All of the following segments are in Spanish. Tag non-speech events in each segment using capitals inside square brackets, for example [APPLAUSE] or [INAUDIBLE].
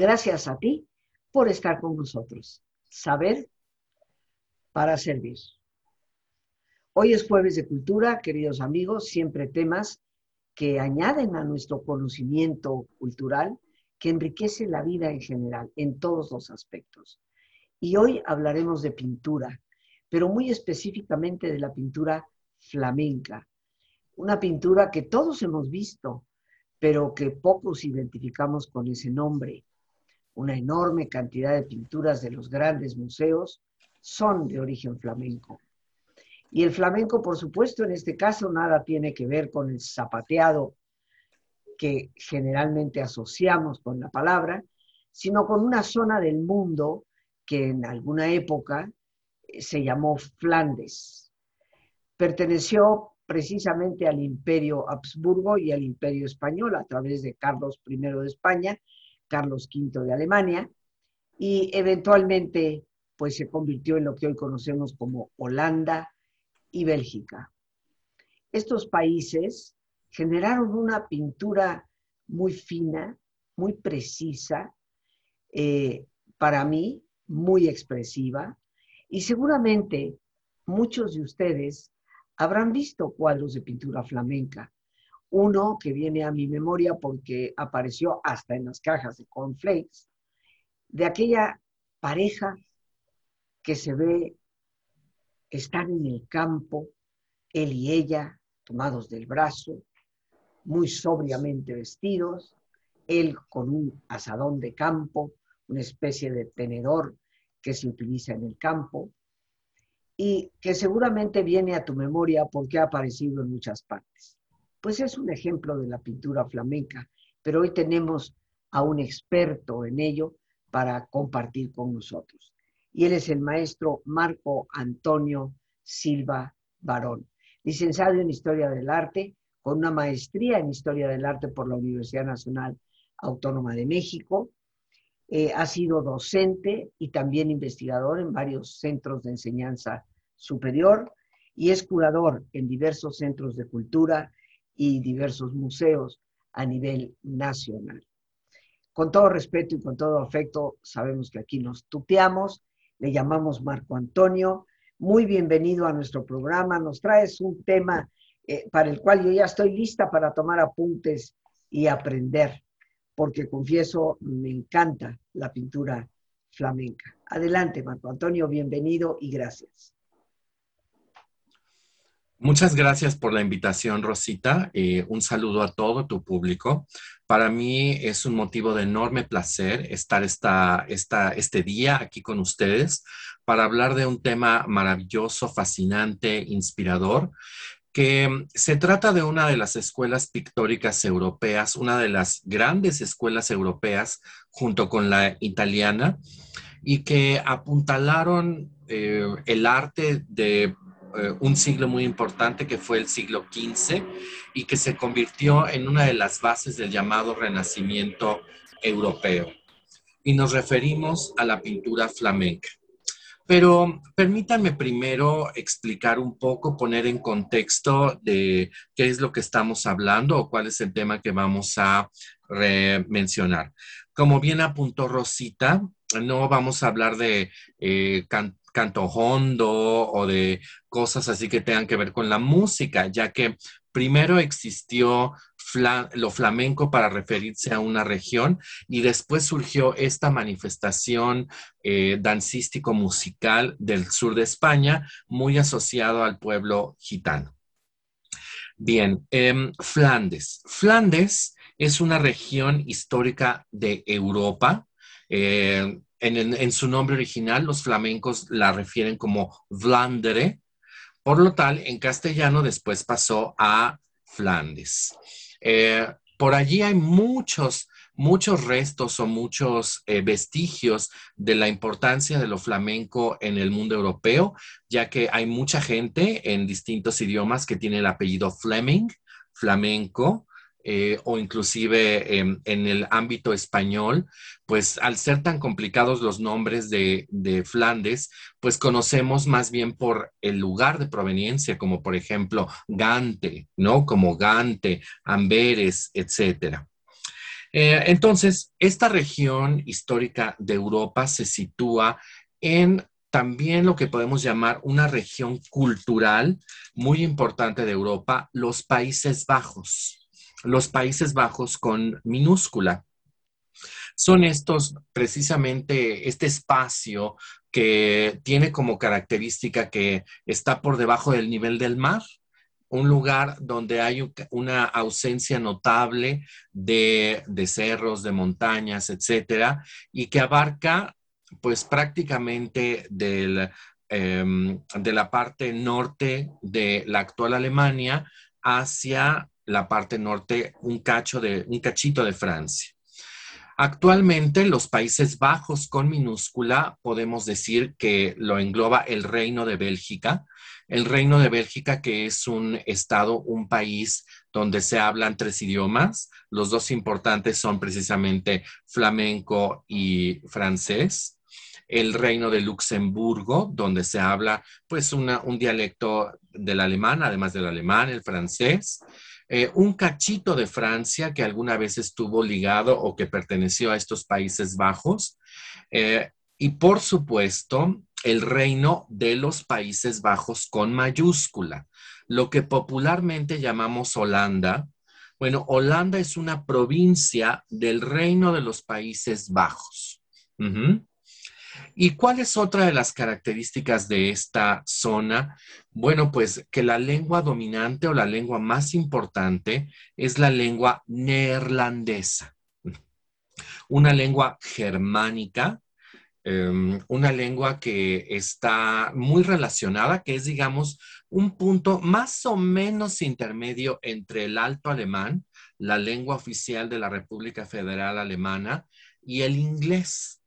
Gracias a ti por estar con nosotros. Saber para servir. Hoy es jueves de cultura, queridos amigos, siempre temas que añaden a nuestro conocimiento cultural, que enriquece la vida en general, en todos los aspectos. Y hoy hablaremos de pintura, pero muy específicamente de la pintura flamenca. Una pintura que todos hemos visto, pero que pocos identificamos con ese nombre. Una enorme cantidad de pinturas de los grandes museos son de origen flamenco. Y el flamenco, por supuesto, en este caso nada tiene que ver con el zapateado que generalmente asociamos con la palabra, sino con una zona del mundo que en alguna época eh, se llamó Flandes. Perteneció precisamente al imperio Habsburgo y al imperio español a través de Carlos I de España, Carlos V de Alemania, y eventualmente pues se convirtió en lo que hoy conocemos como Holanda y Bélgica. Estos países generaron una pintura muy fina, muy precisa, eh, para mí muy expresiva, y seguramente muchos de ustedes habrán visto cuadros de pintura flamenca. Uno que viene a mi memoria porque apareció hasta en las cajas de cornflakes, de aquella pareja que se ve estar en el campo, él y ella, tomados del brazo, muy sobriamente vestidos, él con un asadón de campo, una especie de tenedor que se utiliza en el campo, y que seguramente viene a tu memoria porque ha aparecido en muchas partes. Pues es un ejemplo de la pintura flamenca, pero hoy tenemos a un experto en ello para compartir con nosotros. Y él es el maestro Marco Antonio Silva Barón, licenciado en Historia del Arte, con una maestría en Historia del Arte por la Universidad Nacional Autónoma de México, eh, ha sido docente y también investigador en varios centros de enseñanza superior y es curador en diversos centros de cultura y diversos museos a nivel nacional. Con todo respeto y con todo afecto, sabemos que aquí nos tuteamos, le llamamos Marco Antonio. Muy bienvenido a nuestro programa. Nos traes un tema eh, para el cual yo ya estoy lista para tomar apuntes y aprender porque confieso, me encanta la pintura flamenca. Adelante, Marco Antonio, bienvenido y gracias. Muchas gracias por la invitación, Rosita. Eh, un saludo a todo tu público. Para mí es un motivo de enorme placer estar esta, esta, este día aquí con ustedes para hablar de un tema maravilloso, fascinante, inspirador que mm, se trata de una de las escuelas pictóricas europeas, una de las grandes escuelas europeas junto con la italiana, y que apuntalaron eh, el arte de eh, un siglo muy importante que fue el siglo XV y que se convirtió en una de las bases del llamado Renacimiento europeo. Y nos referimos a la pintura flamenca. Pero permítanme primero explicar un poco, poner en contexto de qué es lo que estamos hablando o cuál es el tema que vamos a mencionar. Como bien apuntó Rosita, no vamos a hablar de eh, hondo o de cosas así que tengan que ver con la música, ya que primero existió lo flamenco para referirse a una región y después surgió esta manifestación eh, dancístico-musical del sur de España, muy asociado al pueblo gitano. Bien, em, Flandes. Flandes es una región histórica de Europa. Eh, en, su nombre original, los flamencos la refieren como Vlandere. Por lo tal, en castellano después pasó a Flandes. Eh, por allí hay muchos, muchos restos o muchos eh, vestigios de la importancia de lo flamenco en el mundo europeo, ya que hay mucha gente en distintos idiomas que tiene el apellido Fleming, flamenco, eh, o inclusive en el ámbito español, pues al ser tan complicados los nombres de, de, Flandes, pues conocemos más bien por el lugar de proveniencia, como por ejemplo Gante, ¿no? Como Gante, Amberes, etcétera. Eh, entonces, esta región histórica de Europa se sitúa en también lo que podemos llamar una región cultural muy importante de Europa, los Países Bajos. Los Países Bajos con minúscula. Son estos, precisamente, este espacio que tiene como característica que está por debajo del nivel del mar, un lugar donde hay una ausencia notable de, cerros, de montañas, etcétera, y que abarca pues prácticamente del, em, de la parte norte de la actual Alemania hacia la parte norte, un cacho de, un cachito de Francia. Actualmente, los Países Bajos con minúscula podemos decir que lo engloba el Reino de Bélgica. El Reino de Bélgica, que es un estado, un país donde se hablan tres idiomas. Los dos importantes son precisamente flamenco y francés el reino de Luxemburgo, donde se habla pues un dialecto del alemán, además del alemán, el francés, eh, un cachito de Francia que alguna vez estuvo ligado o que perteneció a estos Países Bajos, eh, y por supuesto el reino de los Países Bajos con mayúscula, lo que popularmente llamamos Holanda. Bueno, Holanda es una provincia del reino de los Países Bajos. ¿Y cuál es otra de las características de esta zona? Bueno, pues que la lengua dominante o la lengua más importante es la lengua neerlandesa, [LAUGHS] una lengua germánica, em, una lengua que está muy relacionada, que es, digamos, un punto más o menos intermedio entre el alto alemán, la lengua oficial de la República Federal Alemana, y el inglés.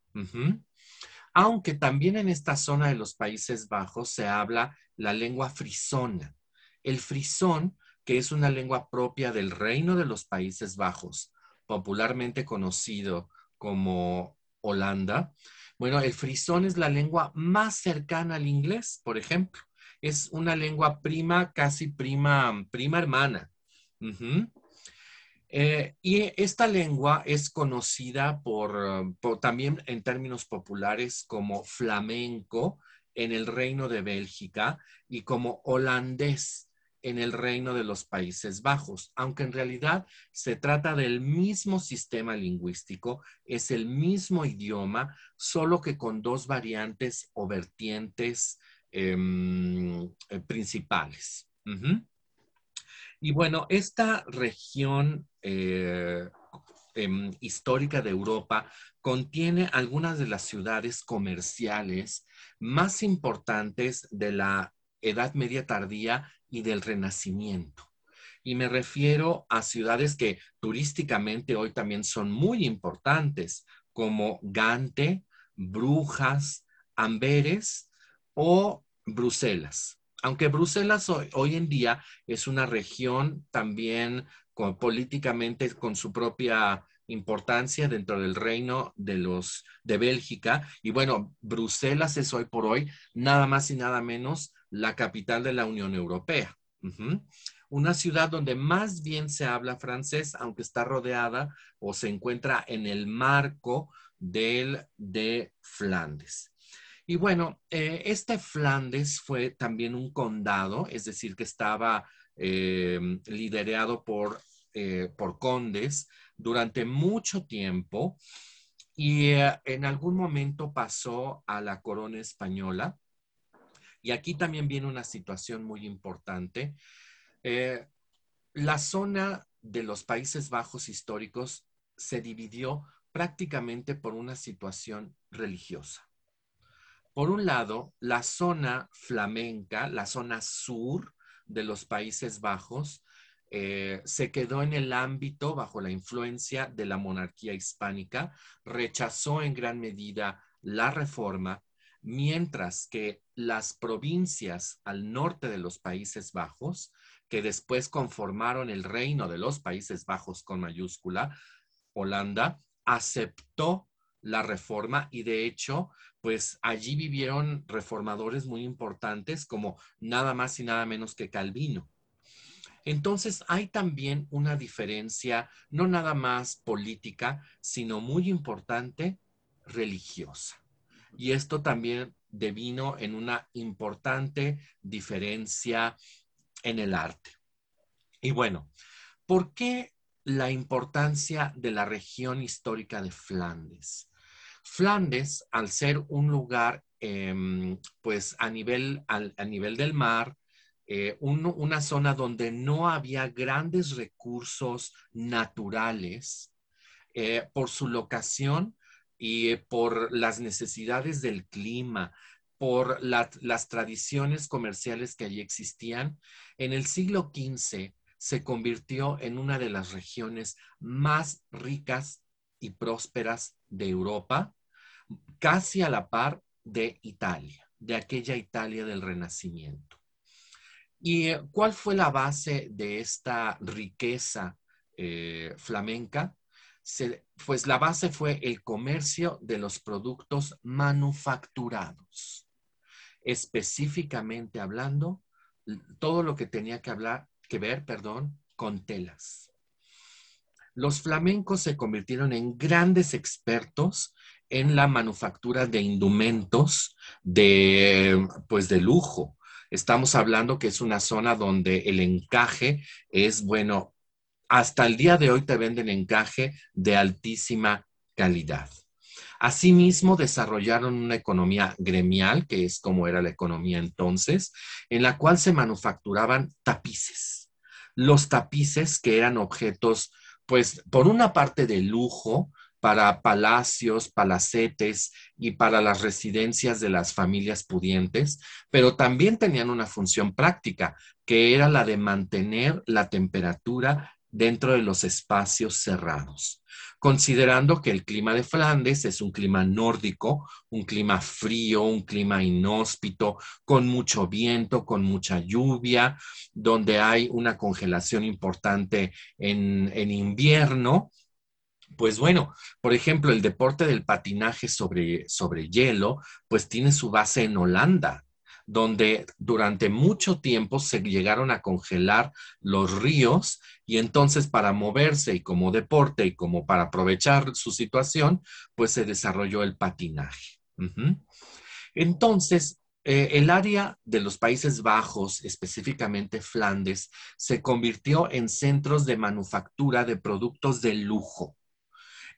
Aunque también en esta zona de los Países Bajos se habla la lengua frisona. El frisón, que es una lengua propia del Reino de los Países Bajos, popularmente conocido como Holanda. Bueno, el frisón es la lengua más cercana al inglés, por ejemplo. Es una lengua prima, casi prima, prima hermana. Eh, y esta lengua es conocida por, también en términos populares como flamenco en el Reino de Bélgica y como holandés en el Reino de los Países Bajos, aunque en realidad se trata del mismo sistema lingüístico, es el mismo idioma, solo que con dos variantes o vertientes em, eh, principales. Y bueno, esta región eh, em, histórica de Europa contiene algunas de las ciudades comerciales más importantes de la Edad Media tardía y del Renacimiento. Y me refiero a ciudades que turísticamente hoy también son muy importantes, como Gante, Brujas, Amberes o Bruselas aunque Bruselas hoy, en día es una región también políticamente con su propia importancia dentro del reino de los de Bélgica y bueno, Bruselas es hoy por hoy nada más y nada menos la capital de la Unión Europea. Una ciudad donde más bien se habla francés, aunque está rodeada o se encuentra en el marco del de Flandes. Y bueno, eh, este Flandes fue también un condado, es decir, que estaba eh, liderado por, eh, por condes durante mucho tiempo y en algún momento pasó a la corona española. Y aquí también viene una situación muy importante. la zona de los Países Bajos históricos se dividió prácticamente por una situación religiosa. Por un lado, la zona flamenca, la zona sur de los Países Bajos, eh, se quedó en el ámbito bajo la influencia de la monarquía hispánica, rechazó en gran medida la reforma, mientras que las provincias al norte de los Países Bajos, que después conformaron el reino de los Países Bajos con mayúscula, Holanda, aceptó la reforma y de hecho, pues allí vivieron reformadores muy importantes como nada más y nada menos que Calvino. Entonces hay también una diferencia, no nada más política, sino muy importante, religiosa. Y esto también devino en una importante diferencia en el arte. Y bueno, ¿por qué la importancia de la región histórica de Flandes? Flandes, al ser un lugar, em, pues a nivel, a nivel del mar, eh, una zona donde no había grandes recursos naturales eh, por su locación y por las necesidades del clima, por las tradiciones comerciales que allí existían, en el siglo XV se convirtió en una de las regiones más ricas y prósperas de Europa, casi a la par de Italia, de aquella Italia del Renacimiento. ¿Y eh, cuál fue la base de esta riqueza eh, flamenca? pues la base fue el comercio de los productos manufacturados. Específicamente hablando, todo lo que tenía que hablar, que ver, perdón, con telas. Los flamencos se convirtieron en grandes expertos en la manufactura de indumentos de, pues, de lujo. Estamos hablando que es una zona donde el encaje es, bueno, hasta el día de hoy te venden encaje de altísima calidad. Asimismo, desarrollaron una economía gremial, que es como era la economía entonces, en la cual se manufacturaban tapices. Los tapices que eran objetos, pues, por una parte de lujo, para palacios, palacetes y para las residencias de las familias pudientes, pero también tenían una función práctica, que era la de mantener la temperatura dentro de los espacios cerrados, considerando que el clima de Flandes es un clima nórdico, un clima frío, un clima inhóspito, con mucho viento, con mucha lluvia, donde hay una congelación importante en, en invierno pues bueno, por ejemplo, el deporte del patinaje sobre, sobre hielo, pues tiene su base en Holanda, donde durante mucho tiempo se llegaron a congelar los ríos y entonces para moverse y como deporte y como para aprovechar su situación, pues se desarrolló el patinaje. Entonces, eh, el área de los Países Bajos, específicamente Flandes, se convirtió en centros de manufactura de productos de lujo.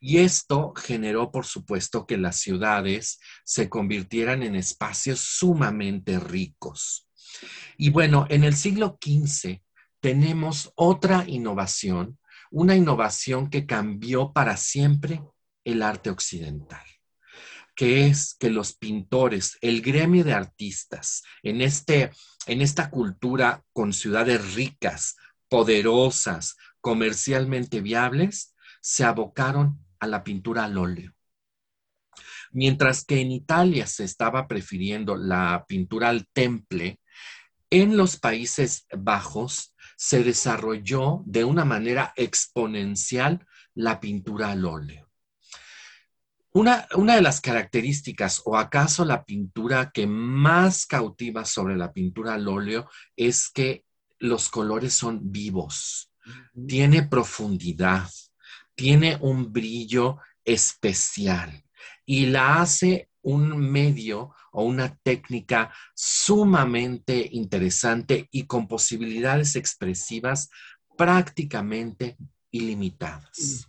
Y esto generó, por supuesto, que las ciudades se convirtieran en espacios sumamente ricos. Y bueno, en el siglo XV tenemos otra innovación, una innovación que cambió para siempre el arte occidental que es que los pintores, el gremio de artistas, en, este, en esta cultura con ciudades ricas, poderosas, comercialmente viables, se abocaron a la pintura al óleo. Mientras que en Italia se estaba prefiriendo la pintura al temple, en los Países Bajos se desarrolló de una manera exponencial la pintura al óleo. Una, una, de las características, o acaso la pintura que más cautiva sobre la pintura al óleo, es que los colores son vivos, tiene profundidad, tiene un brillo especial y la hace un medio o una técnica sumamente interesante y con posibilidades expresivas prácticamente ilimitadas.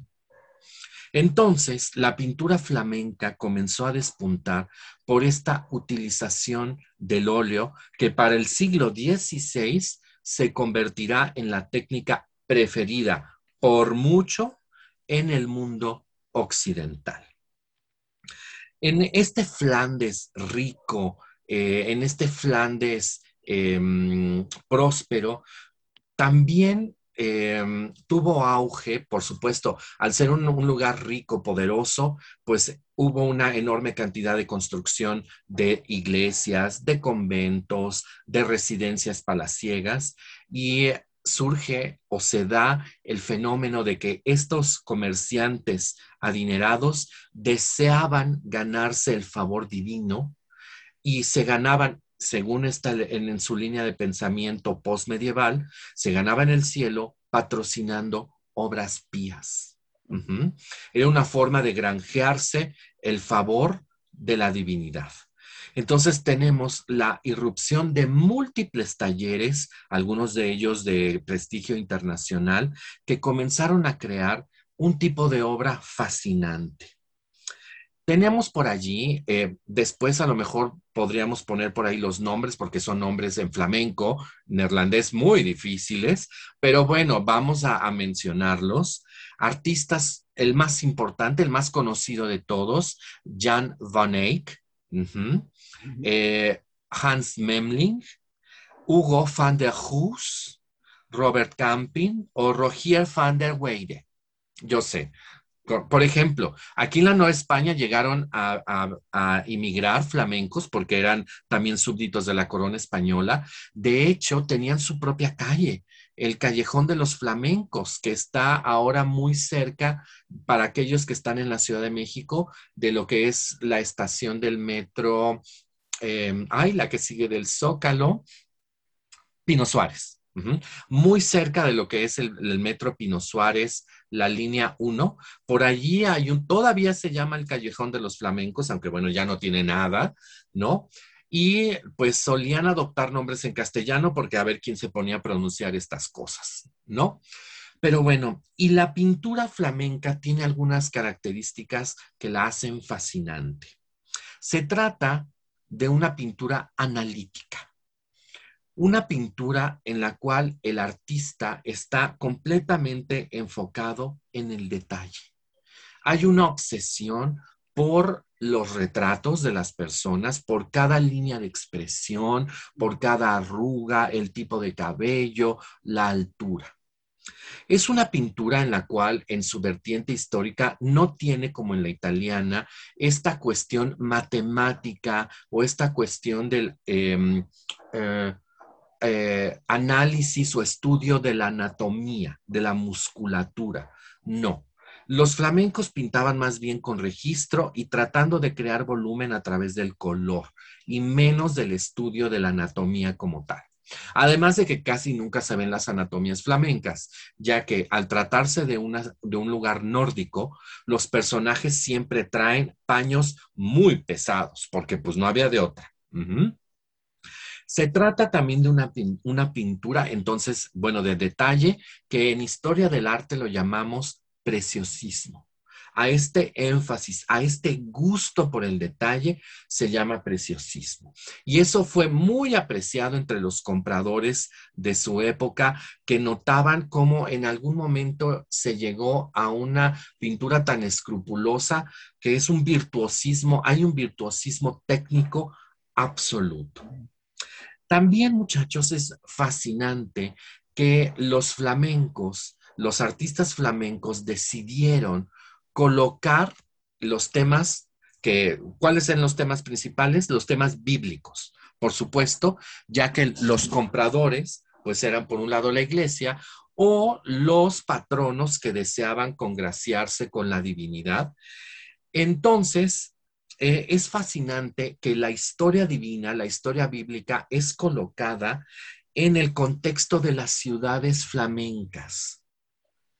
Entonces, la pintura flamenca comenzó a despuntar por esta utilización del óleo que para el siglo XVI se convertirá en la técnica preferida por mucho en el mundo occidental. En este Flandes rico, eh, en este Flandes em, próspero, también em, tuvo auge, por supuesto, al ser un, lugar rico, poderoso, pues hubo una enorme cantidad de construcción de iglesias, de conventos, de residencias palaciegas y surge o se da el fenómeno de que estos comerciantes adinerados deseaban ganarse el favor divino y se ganaban según esta, en, su línea de pensamiento postmedieval, se ganaba en el cielo patrocinando obras pías. Era una forma de granjearse el favor de la divinidad. Entonces tenemos la irrupción de múltiples talleres, algunos de ellos de prestigio internacional, que comenzaron a crear un tipo de obra fascinante. Tenemos por allí, eh, después a lo mejor podríamos poner por ahí los nombres porque son nombres en flamenco, neerlandés muy difíciles, pero bueno, vamos a, mencionarlos. Artistas, el más importante, el más conocido de todos, Jan van Eyck, eh, Hans Memling, Hugo van der Hoos, Robert Camping o Rogier van der Weyde. Yo sé, por ejemplo, aquí en la Nueva España llegaron a, inmigrar flamencos porque eran también súbditos de la corona española. De hecho, tenían su propia calle, el Callejón de los Flamencos, que está ahora muy cerca para aquellos que están en la Ciudad de México de lo que es la estación del metro, eh, ay, la que sigue del Zócalo, Pino Suárez. Muy cerca de lo que es el, metro Pino Suárez, la línea 1. Por allí hay un, todavía se llama el Callejón de los Flamencos, aunque bueno, ya no tiene nada, ¿no? Y pues solían adoptar nombres en castellano porque a ver quién se ponía a pronunciar estas cosas, ¿no? Pero bueno, y la pintura flamenca tiene algunas características que la hacen fascinante. Se trata de una pintura analítica una pintura en la cual el artista está completamente enfocado en el detalle. Hay una obsesión por los retratos de las personas, por cada línea de expresión, por cada arruga, el tipo de cabello, la altura. Es una pintura en la cual en su vertiente histórica no tiene como en la italiana esta cuestión matemática o esta cuestión del em, eh, eh, análisis o estudio de la anatomía, de la musculatura. No. Los flamencos pintaban más bien con registro y tratando de crear volumen a través del color y menos del estudio de la anatomía como tal. Además de que casi nunca se ven las anatomías flamencas, ya que al tratarse de, de un lugar nórdico, los personajes siempre traen paños muy pesados, porque pues no había de otra. Se trata también de una, una pintura, entonces, bueno, de detalle, que en historia del arte lo llamamos preciosismo. A este énfasis, a este gusto por el detalle se llama preciosismo. Y eso fue muy apreciado entre los compradores de su época que notaban cómo en algún momento se llegó a una pintura tan escrupulosa que es un virtuosismo, hay un virtuosismo técnico absoluto. También, muchachos, es fascinante que los flamencos, los artistas flamencos decidieron colocar los temas que, ¿cuáles eran los temas principales? Los temas bíblicos, por supuesto, ya que los compradores, pues eran por un lado la iglesia o los patronos que deseaban congraciarse con la divinidad. Entonces, eh, es fascinante que la historia divina, la historia bíblica, es colocada en el contexto de las ciudades flamencas.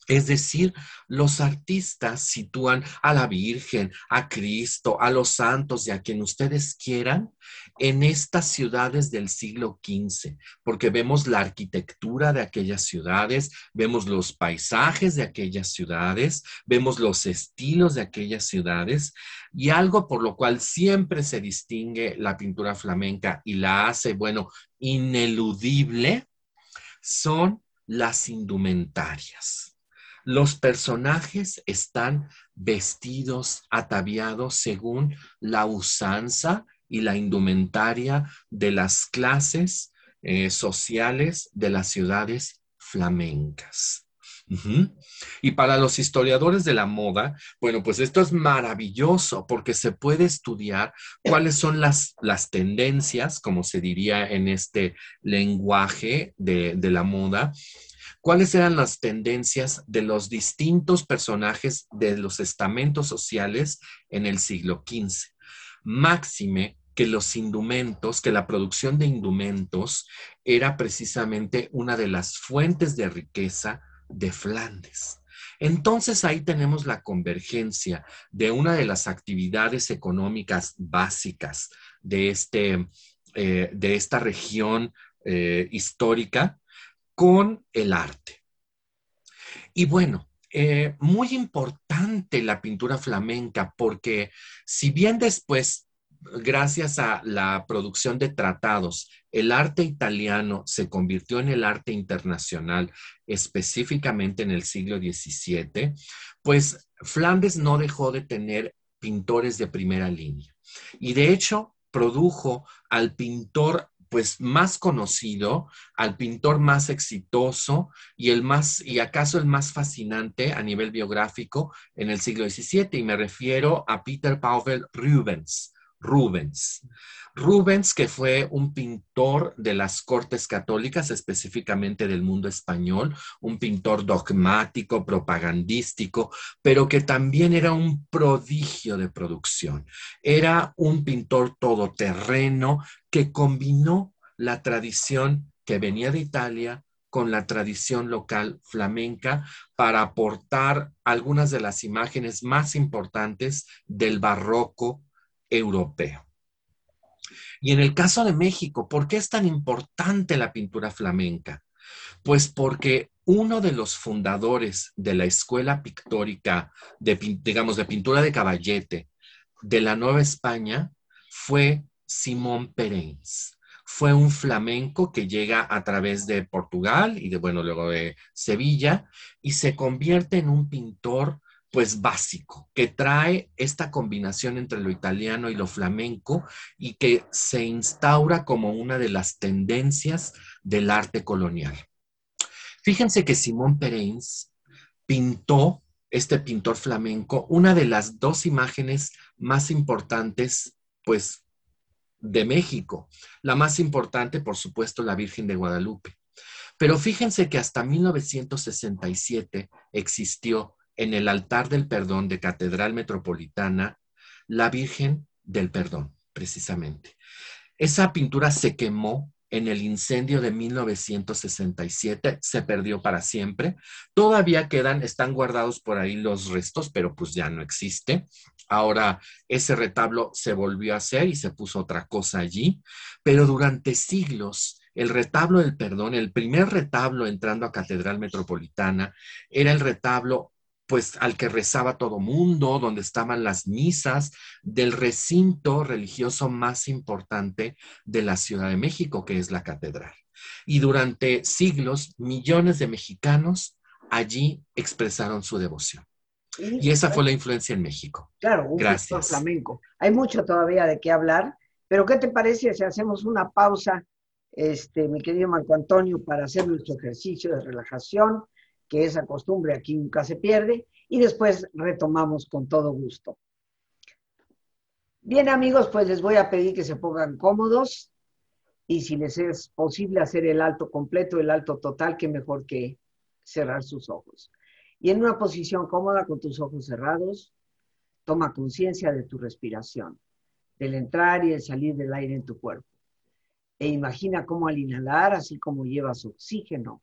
Es decir, los artistas sitúan a la Virgen, a Cristo, a los santos y a quien ustedes quieran en estas ciudades del siglo XV, porque vemos la arquitectura de aquellas ciudades, vemos los paisajes de aquellas ciudades, vemos los estilos de aquellas ciudades y algo por lo cual siempre se distingue la pintura flamenca y la hace, bueno, ineludible, son las indumentarias. Los personajes están vestidos, ataviados según la usanza y la indumentaria de las clases eh, sociales de las ciudades flamencas. Y para los historiadores de la moda, bueno, pues esto es maravilloso porque se puede estudiar cuáles son las, las tendencias, como se diría en este lenguaje de, de la moda, cuáles eran las tendencias de los distintos personajes de los estamentos sociales en el siglo XV. Máxime que los indumentos, que la producción de indumentos era precisamente una de las fuentes de riqueza de Flandes. Entonces ahí tenemos la convergencia de una de las actividades económicas básicas de, este, eh, de esta región eh, histórica con el arte. Y bueno, eh, muy importante la pintura flamenca porque si bien después, gracias a la producción de tratados, el arte italiano se convirtió en el arte internacional, específicamente en el siglo XVII, pues Flandes no dejó de tener pintores de primera línea. Y de hecho, produjo al pintor pues más conocido, al pintor más exitoso y el más, y acaso el más fascinante a nivel biográfico en el siglo XVII, y me refiero a Peter Pavel Rubens. Rubens. Rubens, que fue un pintor de las cortes católicas, específicamente del mundo español, un pintor dogmático, propagandístico, pero que también era un prodigio de producción. Era un pintor todoterreno que combinó la tradición que venía de Italia con la tradición local flamenca para aportar algunas de las imágenes más importantes del barroco europeo. Y en el caso de México, ¿por qué es tan importante la pintura flamenca? Pues porque uno de los fundadores de la escuela pictórica, de, digamos, de pintura de caballete de la Nueva España fue Simón Perenz. Fue un flamenco que llega a través de Portugal y de, bueno, luego de Sevilla y se convierte en un pintor pues básico, que trae esta combinación entre lo italiano y lo flamenco y que se instaura como una de las tendencias del arte colonial. Fíjense que Simón Pereins pintó, este pintor flamenco, una de las dos imágenes más importantes, pues, de México. La más importante, por supuesto, la Virgen de Guadalupe. Pero fíjense que hasta 1967 existió en el altar del perdón de Catedral Metropolitana la Virgen del Perdón, precisamente. Esa pintura se quemó en el incendio de 1967, se perdió para siempre. Todavía quedan, están guardados por ahí los restos, pero pues ya no existe. Ahora ese retablo se volvió a hacer y se puso otra cosa allí, pero durante siglos el retablo del perdón, el primer retablo entrando a Catedral Metropolitana, era el retablo pues al que rezaba todo mundo, donde estaban las misas del recinto religioso más importante de la Ciudad de México, que es la catedral. Y durante siglos, millones de mexicanos allí expresaron su devoción. Y, esa fue la influencia en México. Claro, un Gracias. flamenco. Hay mucho todavía de qué hablar, pero ¿qué te parece si hacemos una pausa, este, mi querido Marco Antonio, para hacer nuestro ejercicio de relajación? Que esa costumbre aquí nunca se pierde, y después retomamos con todo gusto. Bien amigos, pues les voy a pedir que se pongan cómodos y si les es posible hacer el alto completo, el alto total, que mejor que cerrar sus ojos. Y en una posición cómoda con tus ojos cerrados, toma conciencia de tu respiración, del entrar y el salir del aire en tu cuerpo. E imagina cómo al inhalar, así como llevas oxígeno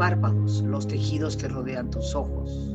Párpados, los tejidos que rodean tus ojos.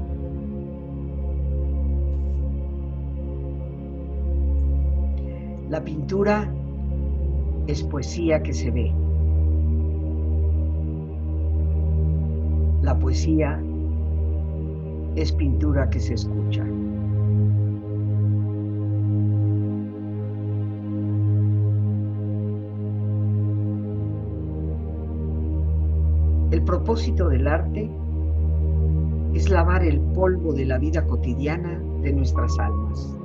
La pintura es poesía que se ve. La poesía es pintura que se escucha. El propósito del arte es lavar el polvo de la vida cotidiana de nuestras almas.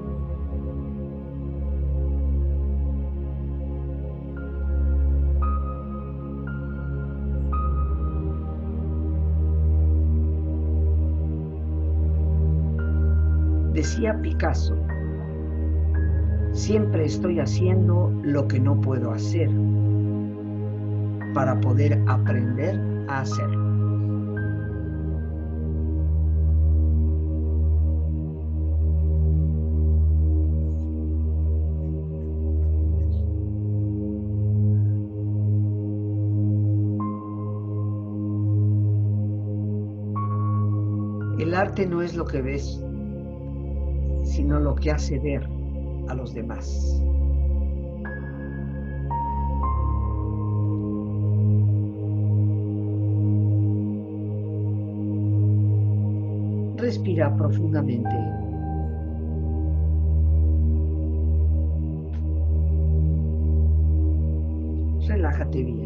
Picasso, siempre estoy haciendo lo que no puedo hacer para poder aprender a hacerlo. El arte no es lo que ves, sino lo que hace ver a los demás. Respira profundamente. Relájate bien.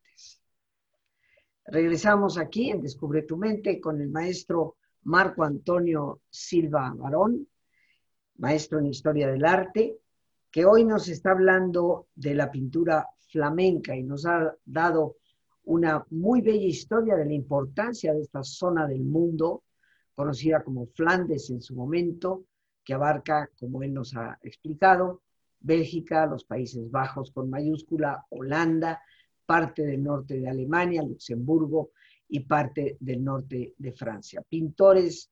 Regresamos aquí en Descubre tu mente con el maestro Marco Antonio Silva Barón, maestro en Historia del Arte, que hoy nos está hablando de la pintura flamenca y nos ha dado una muy bella historia de la importancia de esta zona del mundo, conocida como Flandes en su momento, que abarca, como él nos ha explicado, Bélgica, los Países Bajos con mayúscula, Holanda, parte del norte de Alemania, Luxemburgo y parte del norte de Francia. Pintores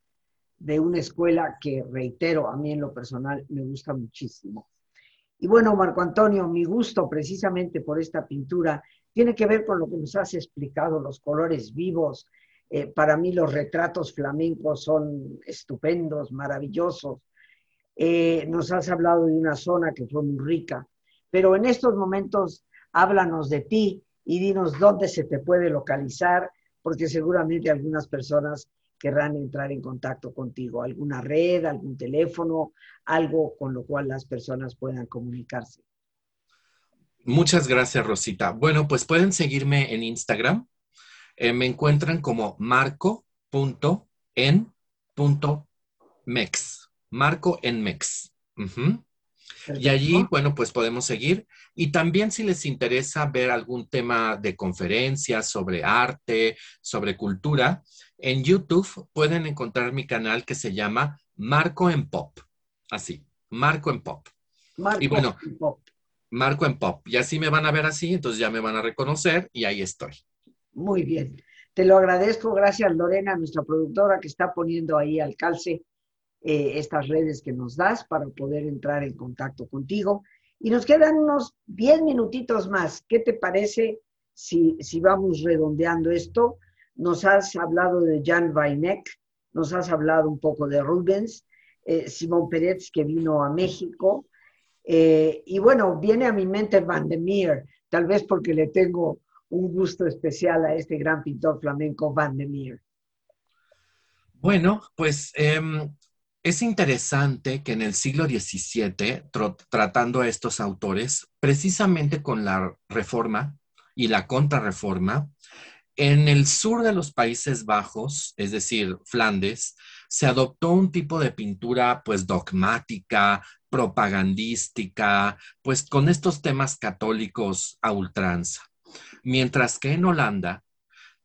de una escuela que, reitero, a mí en lo personal me gusta muchísimo. Y bueno, Marco Antonio, mi gusto precisamente por esta pintura tiene que ver con lo que nos has explicado, los colores vivos. Eh, para mí los retratos flamencos son estupendos, maravillosos. Eh, nos has hablado de una zona que fue muy rica, pero en estos momentos háblanos de ti, y dinos dónde se te puede localizar, porque seguramente algunas personas querrán entrar en contacto contigo, alguna red, algún teléfono, algo con lo cual las personas puedan comunicarse. Muchas gracias, Rosita. Bueno, pues pueden seguirme en Instagram. Eh, me encuentran como marco.en.mex. Marco en Mex. Y allí, bueno, pues podemos seguir. Y también si les interesa ver algún tema de conferencias sobre arte, sobre cultura, en YouTube pueden encontrar mi canal que se llama Marco en Pop. Así, Marco en Pop. Marco y bueno, en Pop. Marco en Pop. Y así me van a ver así, entonces ya me van a reconocer y ahí estoy. Muy bien. Te lo agradezco. Gracias, Lorena, nuestra productora, que está poniendo ahí al calce eh, estas redes que nos das para poder entrar en contacto contigo. Y nos quedan unos 10 minutitos más. ¿Qué te parece si, si vamos redondeando esto? Nos has hablado de Jan Weineck, nos has hablado un poco de Rubens, eh, Simón Pérez que vino a México. Eh, y bueno, viene a mi mente Van de Meer, tal vez porque le tengo un gusto especial a este gran pintor flamenco Van de Meer. Bueno, pues em, es interesante que en el siglo XVII, tratando a estos autores, precisamente con la reforma y la contrarreforma, en el sur de los Países Bajos, es decir, Flandes, se adoptó un tipo de pintura pues dogmática, propagandística, pues con estos temas católicos a ultranza. Mientras que en Holanda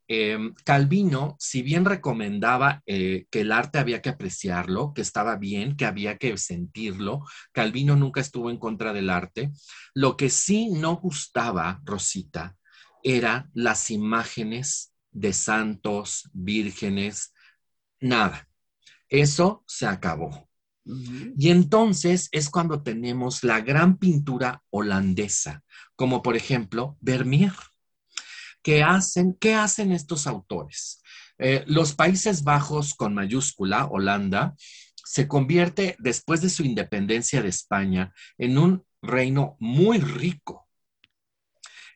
Em, Calvino, si bien recomendaba eh, que el arte había que apreciarlo, que estaba bien, que había que sentirlo, Calvino nunca estuvo en contra del arte. Lo que sí no gustaba, Rosita, eran las imágenes de santos, vírgenes, nada. Eso se acabó. Y entonces es cuando tenemos la gran pintura holandesa, como por ejemplo Vermeer. ¿Qué hacen, ¿qué hacen estos autores? Eh, los Países Bajos con mayúscula, Holanda, se convierte después de su independencia de España en un reino muy rico.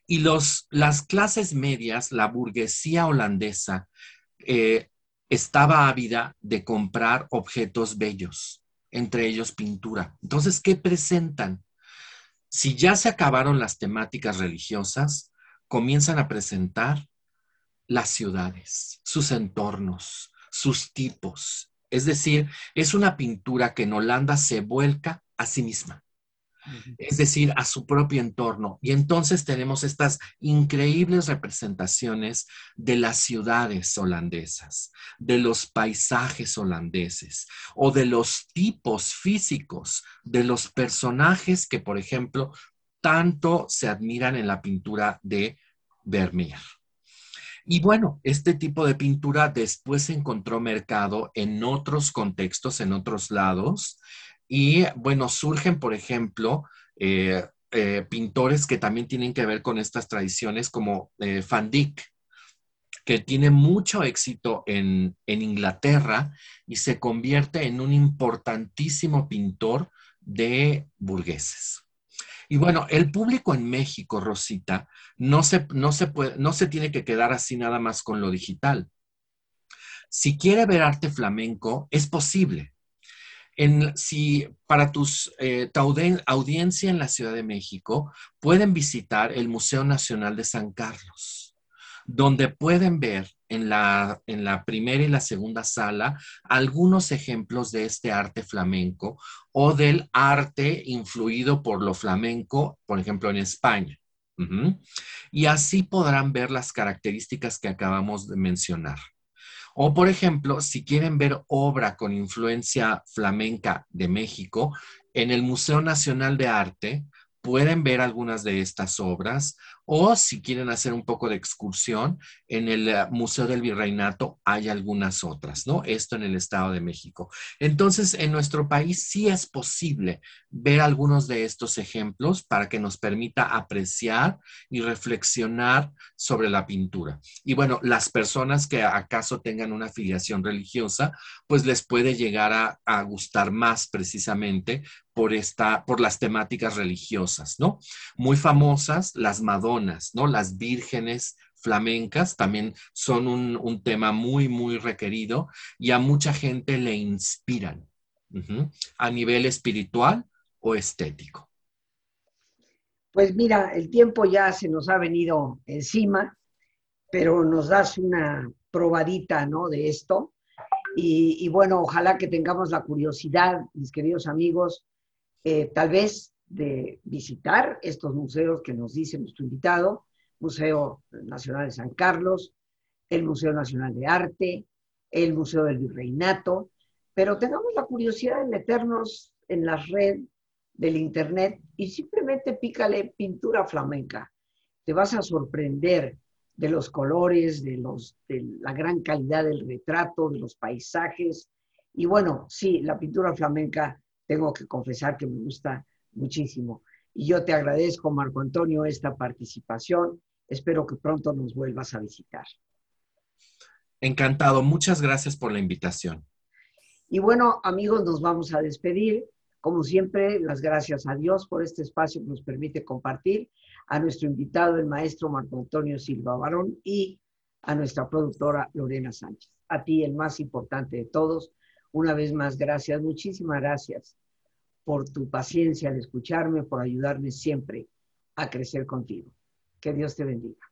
Y los, las clases medias, la burguesía holandesa, eh, estaba ávida de comprar objetos bellos, entre ellos pintura. Entonces, ¿qué presentan? Si ya se acabaron las temáticas religiosas, comienzan a presentar las ciudades, sus entornos, sus tipos. Es decir, es una pintura que en Holanda se vuelca a sí misma es decir, a su propio entorno. Y entonces tenemos estas increíbles representaciones de las ciudades holandesas, de los paisajes holandeses o de los tipos físicos de los personajes que, por ejemplo, tanto se admiran en la pintura de Vermeer. Y bueno, este tipo de pintura después encontró mercado en otros contextos, en otros lados, y bueno, surgen, por ejemplo, eh, eh, pintores que también tienen que ver con estas tradiciones como eh, Van Dyck, que tiene mucho éxito en, en, Inglaterra y se convierte en un importantísimo pintor de burgueses. Y bueno, el público en México, Rosita, no se, no se, puede, no se tiene que quedar así nada más con lo digital. Si quiere ver arte flamenco, es posible si para tus, eh, audiencia en la Ciudad de México, pueden visitar el Museo Nacional de San Carlos, donde pueden ver en la, en la primera y la segunda sala algunos ejemplos de este arte flamenco o del arte influido por lo flamenco, por ejemplo, en España. Y así podrán ver las características que acabamos de mencionar. O, por ejemplo, si quieren ver obra con influencia flamenca de México, en el Museo Nacional de Arte pueden ver algunas de estas obras o si quieren hacer un poco de excursión, en el eh, Museo del Virreinato hay algunas otras, ¿no? Esto en el Estado de México. Entonces, en nuestro país sí es posible ver algunos de estos ejemplos para que nos permita apreciar y reflexionar sobre la pintura. Y bueno, las personas que acaso tengan una afiliación religiosa, pues les puede llegar a, a gustar más precisamente por, esta, por las temáticas religiosas, ¿no? Muy famosas, las Madonas, ¿no? Las vírgenes flamencas también son un, tema muy, muy requerido y a mucha gente le inspiran a nivel espiritual o estético. Pues mira, el tiempo ya se nos ha venido encima, pero nos das una probadita, ¿no? De esto. Y, y bueno, ojalá que tengamos la curiosidad, mis queridos amigos, eh, tal vez de visitar estos museos que nos dice nuestro invitado, Museo Nacional de San Carlos, el Museo Nacional de Arte, el Museo del Virreinato, pero tengamos la curiosidad de meternos en la red del Internet y simplemente pícale pintura flamenca. Te vas a sorprender de los colores, de, los, de la gran calidad del retrato, de los paisajes. Y bueno, sí, la pintura flamenca tengo que confesar que me gusta muchísimo. Y yo te agradezco, Marco Antonio, esta participación. Espero que pronto nos vuelvas a visitar. Encantado. Muchas gracias por la invitación. Y bueno, amigos, nos vamos a despedir. Como siempre, las gracias a Dios por este espacio que nos permite compartir, a nuestro invitado, el maestro Marco Antonio Silva Barón, y a nuestra productora Lorena Sánchez. A ti, el más importante de todos, una vez más, gracias, muchísimas gracias por tu paciencia al escucharme, por ayudarme siempre a crecer contigo. Que Dios te bendiga.